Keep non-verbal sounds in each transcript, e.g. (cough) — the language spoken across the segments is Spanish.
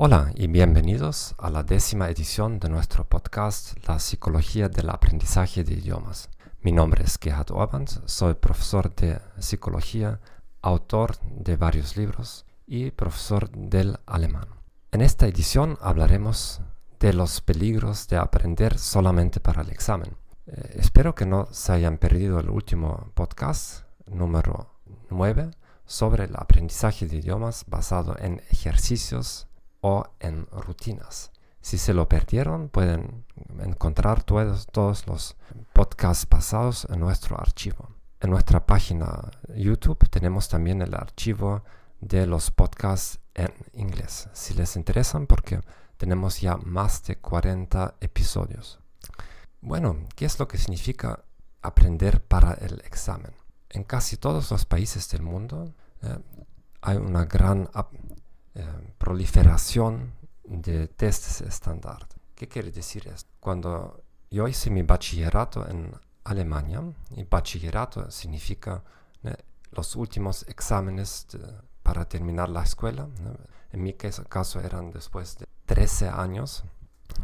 Hola y bienvenidos a la décima edición de nuestro podcast La psicología del aprendizaje de idiomas. Mi nombre es Gerhard Orbans, soy profesor de psicología, autor de varios libros y profesor del alemán. En esta edición hablaremos de los peligros de aprender solamente para el examen. Eh, espero que no se hayan perdido el último podcast número 9 sobre el aprendizaje de idiomas basado en ejercicios o en rutinas. Si se lo perdieron, pueden encontrar todos, los podcasts pasados en nuestro archivo. En nuestra página YouTube tenemos también el archivo de los podcasts en inglés, si les interesan, porque tenemos ya más de 40 episodios. Bueno, ¿qué es lo que significa aprender para el examen? En casi todos los países del mundo eh, hay una gran eh, proliferación de testes estándar. ¿Qué quiere decir esto? Cuando yo hice mi bachillerato en Alemania, y bachillerato significa los últimos exámenes para terminar la escuela. En mi caso eran después de 13 años,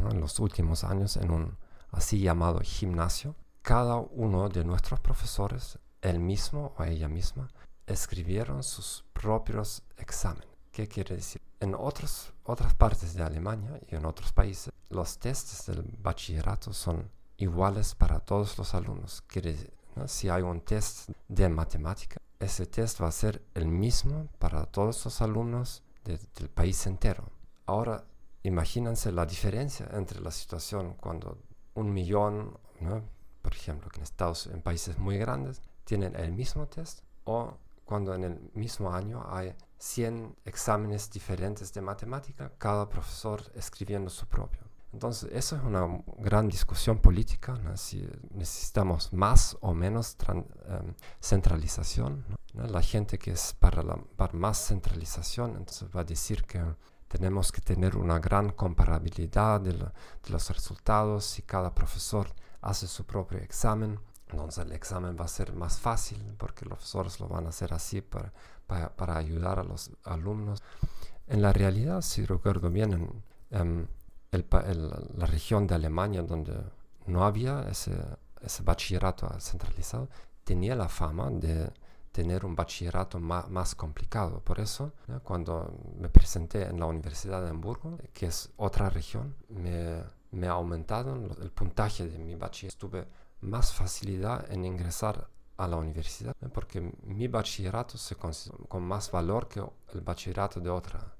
en los últimos años en un así llamado gimnasio. Cada uno de nuestros profesores, él mismo o ella misma, escribieron sus propios exámenes. ¿Qué quiere decir? En otros, otras partes de Alemania y en otros países, los testes del bachillerato son iguales para todos los alumnos. Quiere decir, si hay un test de matemática, ese test va a ser el mismo para todos los alumnos del país entero. Ahora, imagínense la diferencia entre la situación cuando un millón, por ejemplo, en Estados en países muy grandes, tienen el mismo test o cuando en el mismo año hay 100 exámenes diferentes de matemática, cada profesor escribiendo su propio. Entonces, eso es una gran discusión política, si necesitamos más o menos em, centralización. La gente que es para, la, más centralización, va a decir que tenemos que tener una gran comparabilidad de, de los resultados si cada profesor hace su propio examen entonces el examen va a ser más fácil porque los profesores lo van a hacer así para, para, ayudar a los alumnos. En la realidad, si recuerdo bien, en la región de Alemania donde no había ese, ese bachillerato centralizado, tenía la fama de tener un bachillerato más, más complicado. Por eso, cuando me presenté en la Universidad de Hamburgo, que es otra región, me, me aumentaron el puntaje de mi bachillerato. Estuve más facilidad en ingresar a la universidad, porque mi bachillerato se considera con más valor que el bachillerato de otra.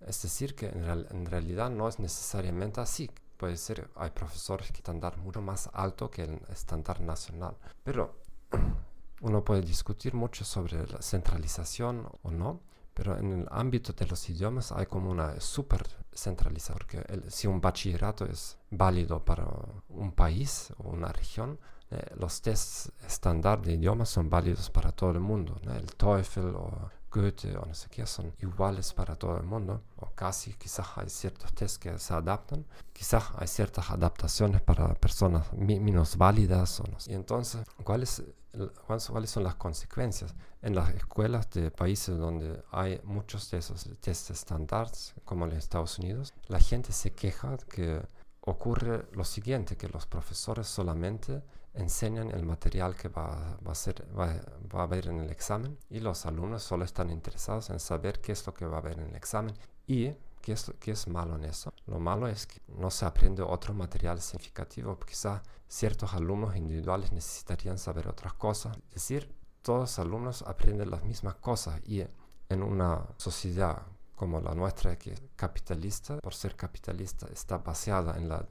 Es decir, que en, realidad no es necesariamente así. Puede ser, hay profesores que estándar mucho más alto que el estándar nacional. Pero (clears throat) uno puede discutir mucho sobre la centralización o no, pero en el ámbito de los idiomas hay como una super centralización, porque si un bachillerato es válido para un país o una región, eh, los tests estándar de idiomas son válidos para todo el mundo. El TOEFL o Goethe o no sé qué son iguales para todo el mundo, o casi, quizás hay ciertos tests que se adaptan, quizás hay ciertas adaptaciones para personas menos válidas. O no Y entonces, ¿cuáles, ¿cuáles son las consecuencias? En las escuelas de países donde hay muchos de esos tests estándares, como en Estados Unidos, la gente se queja que ocurre lo siguiente, que los profesores solamente enseñan el material que va, va, a ser, va, va, a haber en el examen y los alumnos solo están interesados en saber qué es lo que va a haber en el examen y qué es, qué es malo en eso. Lo malo es que no se aprende otro material significativo, quizá ciertos alumnos individuales necesitarían saber otras cosas. Es decir, todos los alumnos aprenden las mismas cosas y en una sociedad como la nuestra, que es capitalista, por ser capitalista, está basada en la,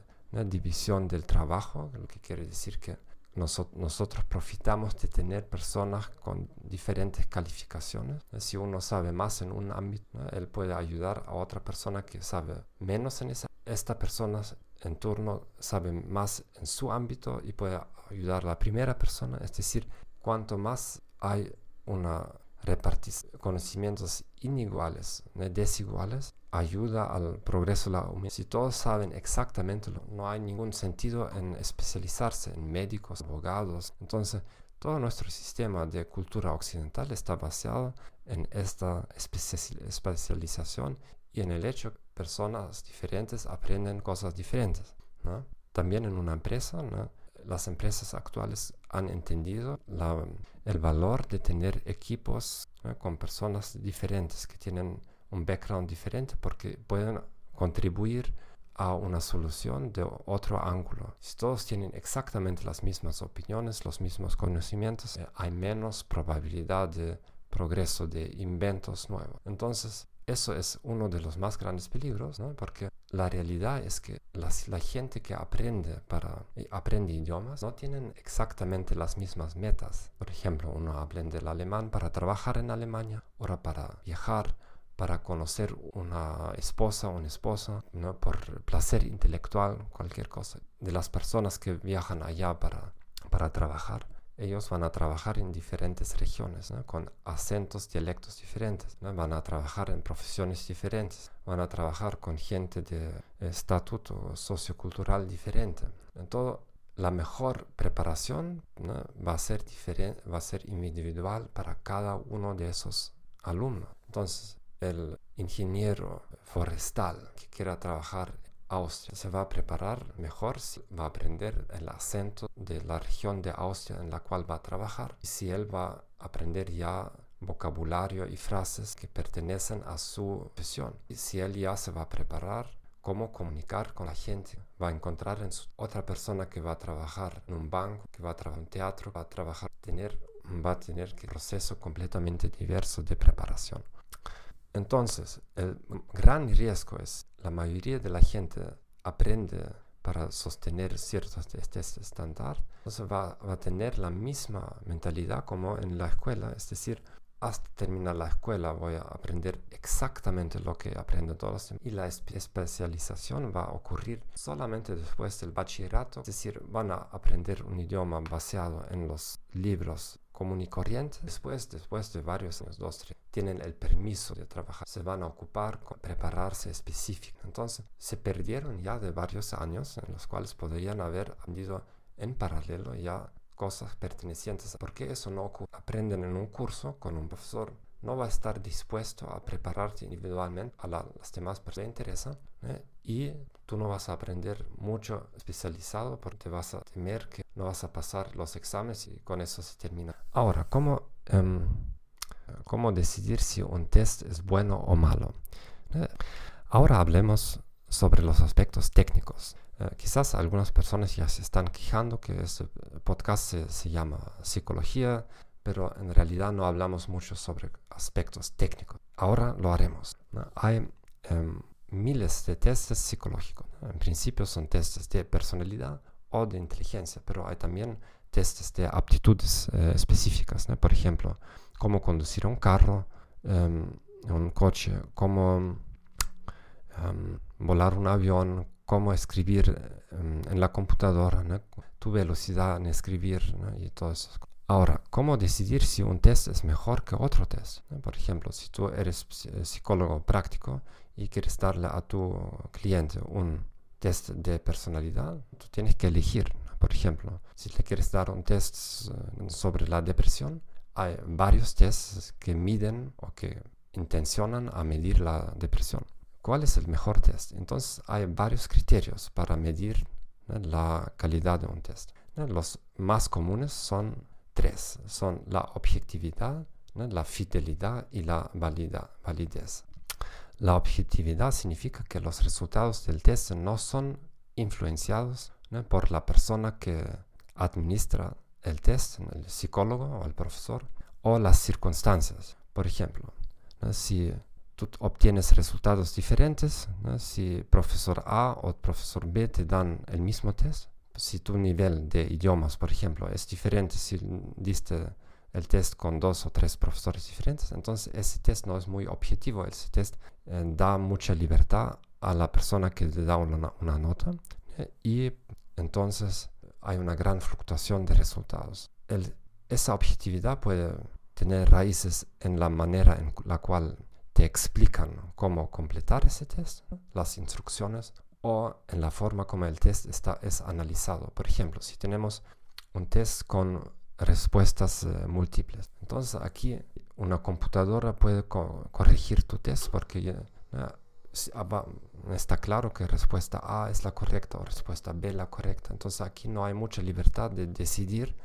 división del trabajo, lo que quiere decir que nosotros profitamos de tener personas con diferentes calificaciones. Si uno sabe más en un ámbito, él puede ayudar a otra persona que sabe menos en esa. Esta persona en turno sabe más en su ámbito y puede ayudar a la primera persona. Es decir, cuanto más hay una repartir conocimientos iniguales, desiguales, ayuda al progreso de la humanidad. Si todos saben exactamente, lo, no hay ningún sentido en especializarse en médicos, abogados. Entonces, todo nuestro sistema de cultura occidental está basado en esta especialización y en el hecho que personas diferentes aprenden cosas diferentes. También en una empresa, las empresas actuales han entendido el valor de tener equipos con personas diferentes que tienen un background diferente porque pueden contribuir a una solución de otro ángulo. Si todos tienen exactamente las mismas opiniones, los mismos conocimientos, eh, hay menos probabilidad de progreso, de inventos nuevos. Entonces, eso es uno de los más grandes peligros, ¿no? porque la realidad es que la gente que aprende, para, aprende idiomas no tienen exactamente las mismas metas. Por ejemplo, uno aprende el alemán para trabajar en Alemania, otra para viajar, para conocer una esposa o un esposo, ¿no? por placer intelectual, cualquier cosa. De las personas que viajan allá para, para trabajar, ellos van a trabajar en diferentes regiones, con acentos, dialectos diferentes, van a trabajar en profesiones diferentes, van a trabajar con gente de estatuto sociocultural diferente. En todo, la mejor preparación va, a ser va a ser individual para cada uno de esos alumnos. Entonces, el ingeniero forestal que quiera trabajar Austria se va a preparar mejor va a aprender el acento de la región de Austria en la cual va a trabajar. Y si él va a aprender ya vocabulario y frases que pertenecen a su profesión. Y si él ya se va a preparar cómo comunicar con la gente. Va a encontrar en su, otra persona que va a trabajar en un banco, que va a trabajar en teatro, va a trabajar, tener, va a tener un proceso completamente diverso de preparación. Entonces, el gran riesgo es la mayoría de la gente aprende para sostener ciertos testes estándar, entonces va, a tener la misma mentalidad como en la escuela, es decir, hasta terminar la escuela voy a aprender exactamente lo que aprendo todos y la especialización va a ocurrir solamente después del bachillerato, es decir, van a aprender un idioma basado en los libros común y corriente. Después, después de varios años, dos, tres, tienen el permiso de trabajar, se van a ocupar con prepararse específico. Entonces, se perdieron ya de varios años en los cuales podrían haber aprendido en paralelo ya cosas pertenecientes. porque eso no ocurre? Aprenden en un curso con un profesor. No va a estar dispuesto a prepararte individualmente a las demás personas que le interesa ¿eh? y tú no vas a aprender mucho especializado porque te vas a temer que no vas a pasar los exámenes y con eso se termina. Ahora, ¿cómo, em, cómo decidir si un test es bueno o malo? ¿Eh? Ahora hablemos sobre los aspectos técnicos. Eh, quizás algunas personas ya se están quejando que este podcast se, llama psicología, pero en realidad no hablamos mucho sobre aspectos técnicos. Ahora lo haremos. Hay em, miles de testes psicológicos. En principio son testes de personalidad o de inteligencia, pero hay también testes de aptitudes eh, específicas. Por ejemplo, cómo conducir un carro, em, un coche, cómo em, volar un avión, cómo escribir en la computadora, tu velocidad en escribir y todo eso. Ahora, ¿cómo decidir si un test es mejor que otro test? Por ejemplo, si tú eres psicólogo práctico y quieres darle a tu cliente un test de personalidad, tú tienes que elegir. Por ejemplo, si le quieres dar un test eh, sobre la depresión, hay varios tests que miden o que intencionan a medir la depresión. ¿Cuál es el mejor test? Entonces hay varios criterios para medir la calidad de un test. Los más comunes son tres. Son la objetividad, la fidelidad y la validez. La objetividad significa que los resultados del test no son influenciados por la persona que administra el test, el psicólogo o el profesor, o las circunstancias. Por ejemplo, si obtienes resultados diferentes. Si profesor A o profesor B te dan el mismo test, si tu nivel de idiomas, por ejemplo, es diferente si diste el test con dos o tres profesores diferentes, entonces ese test no es muy objetivo, ese test eh, da mucha libertad a la persona que le da una, una nota eh, y entonces hay una gran fluctuación de resultados. El, esa objetividad puede tener raíces en la manera en la cual te explican cómo completar ese test, las instrucciones, o en la forma como el test está, es analizado. Por ejemplo, si tenemos un test con respuestas eh, múltiples, entonces aquí una computadora puede corregir tu test porque ah, está claro que respuesta A es la correcta o respuesta B la correcta. Entonces aquí no hay mucha libertad de decidir,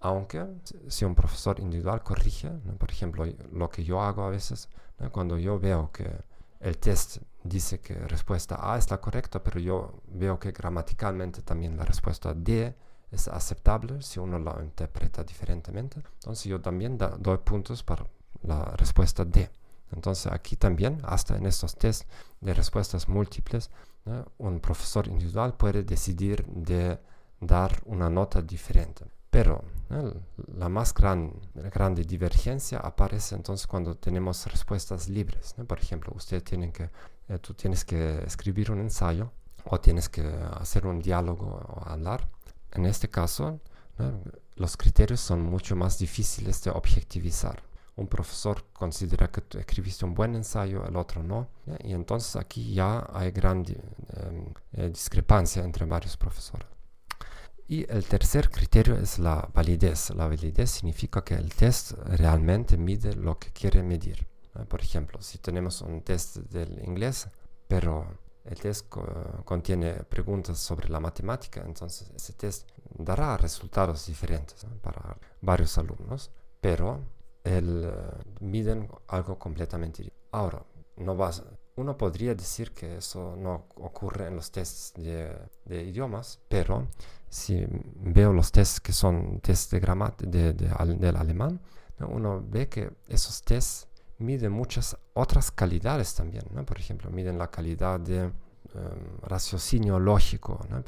aunque si un profesor individual corrige, por ejemplo, lo que yo hago a veces, cuando yo veo que el test dice que respuesta A es la correcta, pero yo veo que gramaticalmente también la respuesta D es aceptable si uno lo interpreta diferentemente. Entonces yo también doy puntos para la respuesta D. Entonces aquí también, hasta en estos test de respuestas múltiples, un profesor individual puede decidir de dar una nota diferente. Pero la más gran, grande divergencia aparece entonces cuando tenemos respuestas libres. Por ejemplo, usted tiene que, eh, tú tienes que escribir un ensayo o tienes que hacer un diálogo o hablar. En este caso, los criterios son mucho más difíciles de objetivizar. Un profesor considera que tú escribiste un buen ensayo, el otro no. Y entonces aquí ya hay gran em, eh, discrepancia entre varios profesores. Y el tercer criterio es la validez. La validez significa que el test realmente mide lo que quiere medir. Por ejemplo, si tenemos un test del inglés, pero el test contiene preguntas sobre la matemática, entonces ese test dará resultados diferentes para varios alumnos, pero el, uh, miden algo completamente diferente. Ahora, no vas, uno podría decir que eso no ocurre en los tests de, idiomas, pero si veo los tests que son tests de gramática de, del alemán, uno ve que esos tests miden muchas otras calidades también. ¿no? Por ejemplo, miden la calidad de um, raciocinio lógico, ¿no?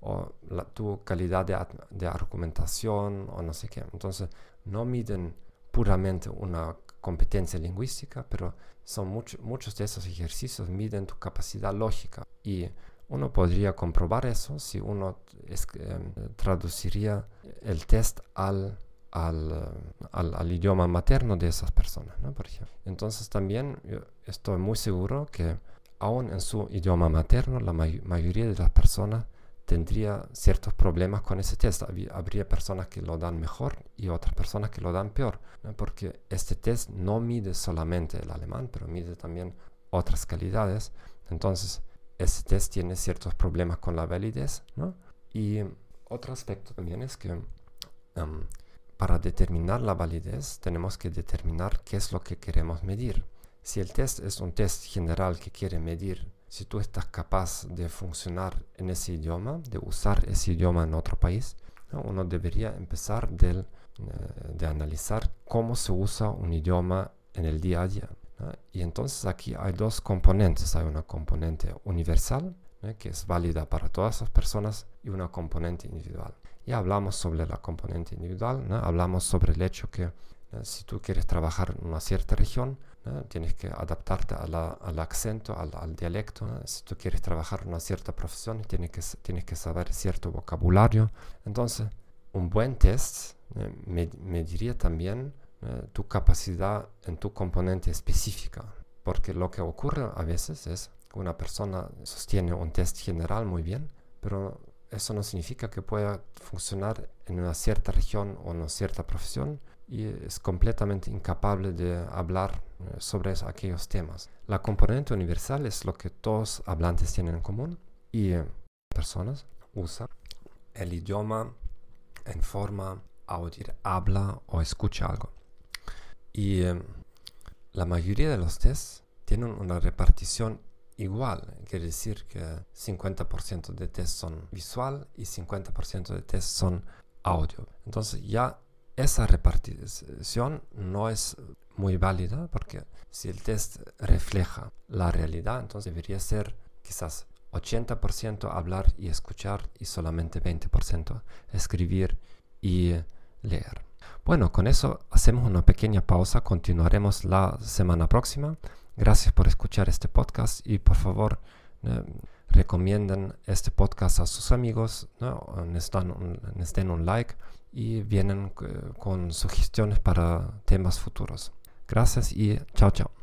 o la, tu calidad de, de, argumentación, o no sé qué. Entonces, no miden puramente una competencia lingüística, pero son muchos de esos ejercicios miden tu capacidad lógica. Y uno podría comprobar eso si uno em, traduciría el test al, al, al, idioma materno de esas personas, ¿no? Entonces también estoy muy seguro que aún en su idioma materno la mayoría de las personas tendría ciertos problemas con ese test. Habría personas que lo dan mejor y otras personas que lo dan peor, porque este test no mide solamente el alemán, pero mide también otras calidades. Entonces, ese test tiene ciertos problemas con la validez. Y otro aspecto también es que um, para determinar la validez tenemos que determinar qué es lo que queremos medir. Si el test es un test general que quiere medir si tú estás capaz de funcionar en ese idioma, de usar ese idioma en otro país, uno debería empezar del, eh, de analizar cómo se usa un idioma en el día a día. Y entonces aquí hay dos componentes. Hay una componente universal, que es válida para todas las personas, y una componente individual. Ya hablamos sobre la componente individual, hablamos sobre el hecho que si tú quieres trabajar en una cierta región, Tienes que adaptarte al acento, al, dialecto. Si tú quieres trabajar una cierta profesión, tienes que, tienes que saber cierto vocabulario. Entonces, un buen test eh, me, diría también eh, tu capacidad en tu componente específica. Porque lo que ocurre a veces es que una persona sostiene un test general muy bien, pero eso no significa que pueda funcionar en una cierta región o en una cierta profesión y es completamente incapaz de hablar eh, sobre aquellos temas. La componente universal es lo que todos hablantes tienen en común y eh, personas usan el idioma en forma audir, habla o escucha algo. Y eh, la mayoría de los tests tienen una repartición igual, quiere decir que 50% de test son visual y 50% de test son audio. Entonces ya esa repartición no es muy válida porque si el test refleja la realidad, entonces debería ser quizás 80% hablar y escuchar y solamente 20% escribir y leer. Bueno, con eso hacemos una pequeña pausa, continuaremos la semana próxima. Gracias por escuchar este podcast y por favor eh, recomienden este podcast a sus amigos, ¿no? les, den un like y vienen eh, con sugestiones para temas futuros. Gracias y chao chao.